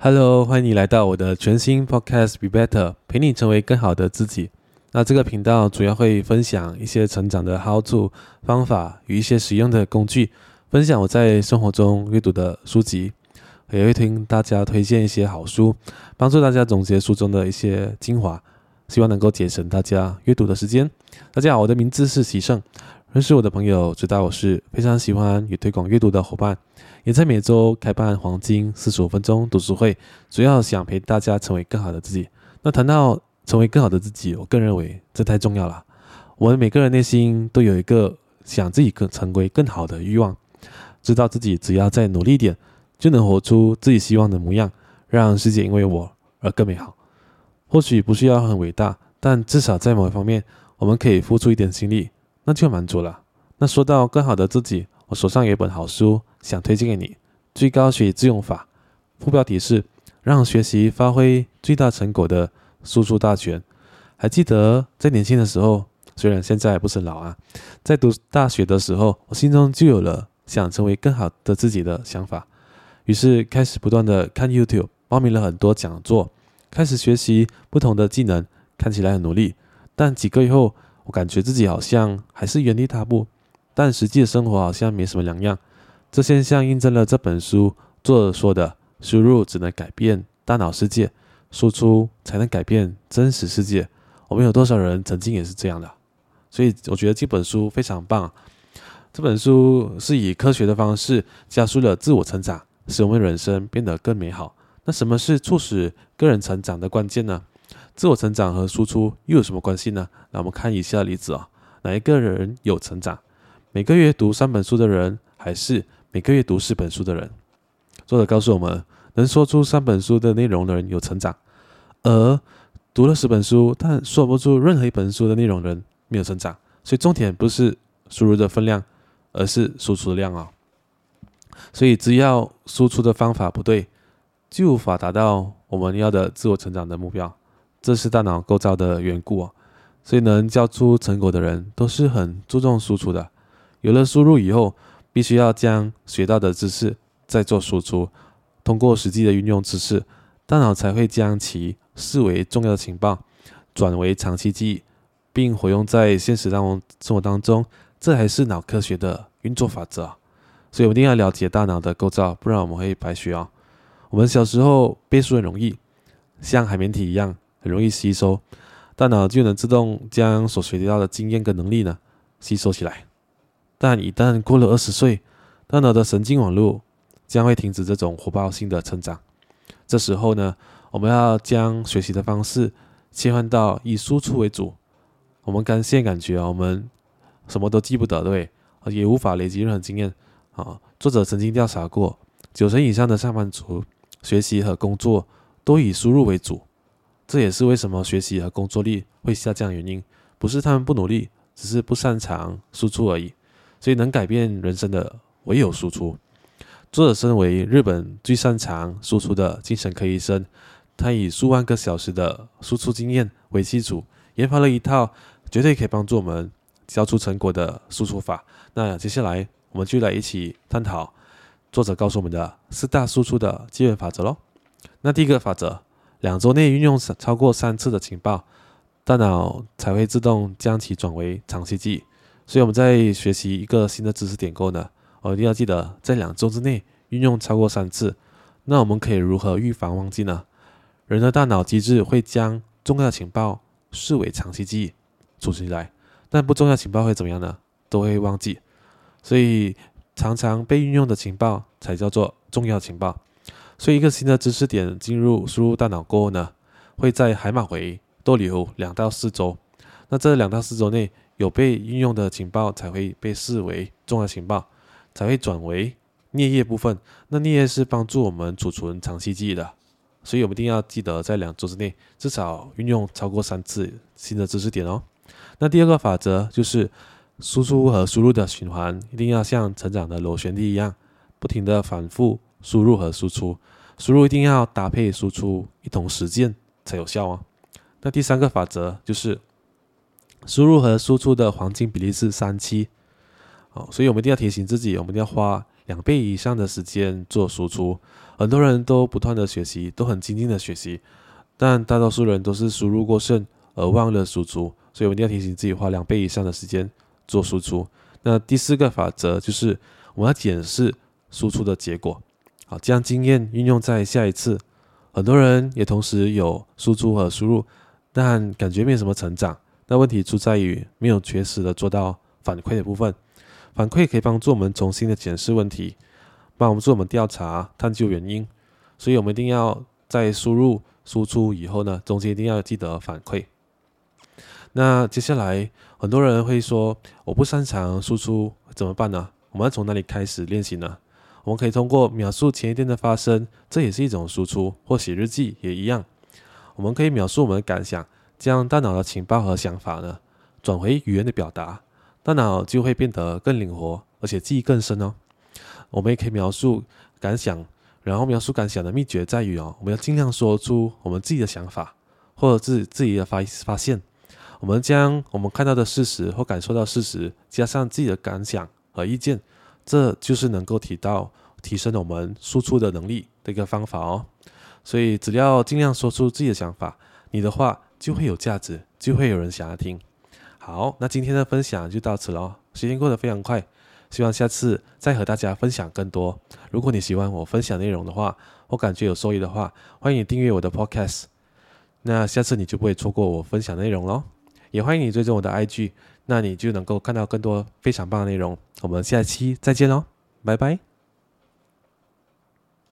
Hello，欢迎你来到我的全新 Podcast Be Better，陪你成为更好的自己。那这个频道主要会分享一些成长的 How to 方法与一些实用的工具，分享我在生活中阅读的书籍，也会听大家推荐一些好书，帮助大家总结书中的一些精华，希望能够节省大家阅读的时间。大家好，我的名字是喜胜，认识我的朋友知道我是非常喜欢与推广阅读的伙伴。也在每周开办黄金四十五分钟读书会，主要想陪大家成为更好的自己。那谈到成为更好的自己，我更认为这太重要了。我们每个人内心都有一个想自己更成为更好的欲望，知道自己只要再努力一点，就能活出自己希望的模样，让世界因为我而更美好。或许不需要很伟大，但至少在某一方面，我们可以付出一点心力，那就满足了。那说到更好的自己。我手上有一本好书，想推荐给你，《最高学习自用法》，副标题是“让学习发挥最大成果的输出大全”。还记得在年轻的时候，虽然现在不是老啊，在读大学的时候，我心中就有了想成为更好的自己的想法，于是开始不断的看 YouTube，报名了很多讲座，开始学习不同的技能，看起来很努力，但几个月后，我感觉自己好像还是原地踏步。但实际的生活好像没什么两样，这现象印证了这本书作者说的：“输入只能改变大脑世界，输出才能改变真实世界。”我们有多少人曾经也是这样的？所以我觉得这本书非常棒。这本书是以科学的方式加速了自我成长，使我们人生变得更美好。那什么是促使个人成长的关键呢？自我成长和输出又有什么关系呢？那我们看以下例子啊，哪一个人有成长？每个月读三本书的人，还是每个月读四本书的人？作者告诉我们，能说出三本书的内容的人有成长，而读了十本书但说不出任何一本书的内容的人没有成长。所以重点不是输入的分量，而是输出的量啊！所以只要输出的方法不对，就无法达到我们要的自我成长的目标。这是大脑构造的缘故啊！所以能交出成果的人，都是很注重输出的。有了输入以后，必须要将学到的知识再做输出，通过实际的运用知识，大脑才会将其视为重要的情报，转为长期记忆，并活用在现实当中生活当中。这还是脑科学的运作法则。所以，我一定要了解大脑的构造，不然我们会白学啊。我们小时候背书很容易，像海绵体一样，容易吸收，大脑就能自动将所学习到的经验跟能力呢吸收起来。但一旦过了二十岁，大脑的神经网络将会停止这种火爆性的成长。这时候呢，我们要将学习的方式切换到以输出为主。我们刚现感觉啊，我们什么都记不得，对，也无法累积任何经验啊。作者曾经调查过，九成以上的上班族学习和工作都以输入为主。这也是为什么学习和工作力会下降的原因，不是他们不努力，只是不擅长输出而已。所以，能改变人生的唯有输出。作者身为日本最擅长输出的精神科医生，他以数万个小时的输出经验为基础，研发了一套绝对可以帮助我们交出成果的输出法。那接下来，我们就来一起探讨作者告诉我们的四大输出的基本法则喽。那第一个法则：两周内运用超过三次的情报，大脑才会自动将其转为长期记忆。所以我们在学习一个新的知识点后呢，我一定要记得在两周之内运用超过三次。那我们可以如何预防忘记呢？人的大脑机制会将重要情报视为长期记忆储存起来，但不重要情报会怎么样呢？都会忘记。所以常常被运用的情报才叫做重要情报。所以一个新的知识点进入输入大脑过后呢，会在海马回逗留两到四周。那这两到四周内。有被运用的情报才会被视为重要情报，才会转为颞叶部分。那颞叶是帮助我们储存长期记忆的，所以我们一定要记得在两周之内至少运用超过三次新的知识点哦。那第二个法则就是输出和输入的循环一定要像成长的螺旋梯一样，不停的反复输入和输出，输入一定要搭配输出一同实践才有效哦。那第三个法则就是。输入和输出的黄金比例是三七，哦，所以我们一定要提醒自己，我们一定要花两倍以上的时间做输出。很多人都不断的学习，都很精进的学习，但大多数人都是输入过剩而忘了输出。所以我们一定要提醒自己，花两倍以上的时间做输出。那第四个法则就是我们要检视输出的结果，好，将经验运用在下一次。很多人也同时有输出和输入，但感觉没有什么成长。那问题出在于没有确实的做到反馈的部分。反馈可以帮助我们重新的检视问题。帮我们做我们调查、探究原因，所以我们一定要在输入、输出以后呢，中间一定要记得反馈。那接下来，很多人会说，我不擅长输出怎么办呢？我们要从哪里开始练习呢？我们可以通过描述前一天的发生，这也是一种输出，或写日记也一样。我们可以描述我们的感想，将大脑的情报和想法呢，转回语言的表达，大脑就会变得更灵活，而且记忆更深哦。我们也可以描述感想，然后描述感想的秘诀在于哦，我们要尽量说出我们自己的想法，或者自自己的发发现。我们将我们看到的事实或感受到事实，加上自己的感想和意见，这就是能够提到提升我们输出的能力的一个方法哦。所以只要尽量说出自己的想法，你的话就会有价值，就会有人想要听。好，那今天的分享就到此了，时间过得非常快。希望下次再和大家分享更多。如果你喜欢我分享内容的话，我感觉有收益的话，欢迎订阅我的 Podcast。那下次你就不会错过我分享内容喽。也欢迎你追踪我的 IG，那你就能够看到更多非常棒的内容。我们下期再见喽，拜拜。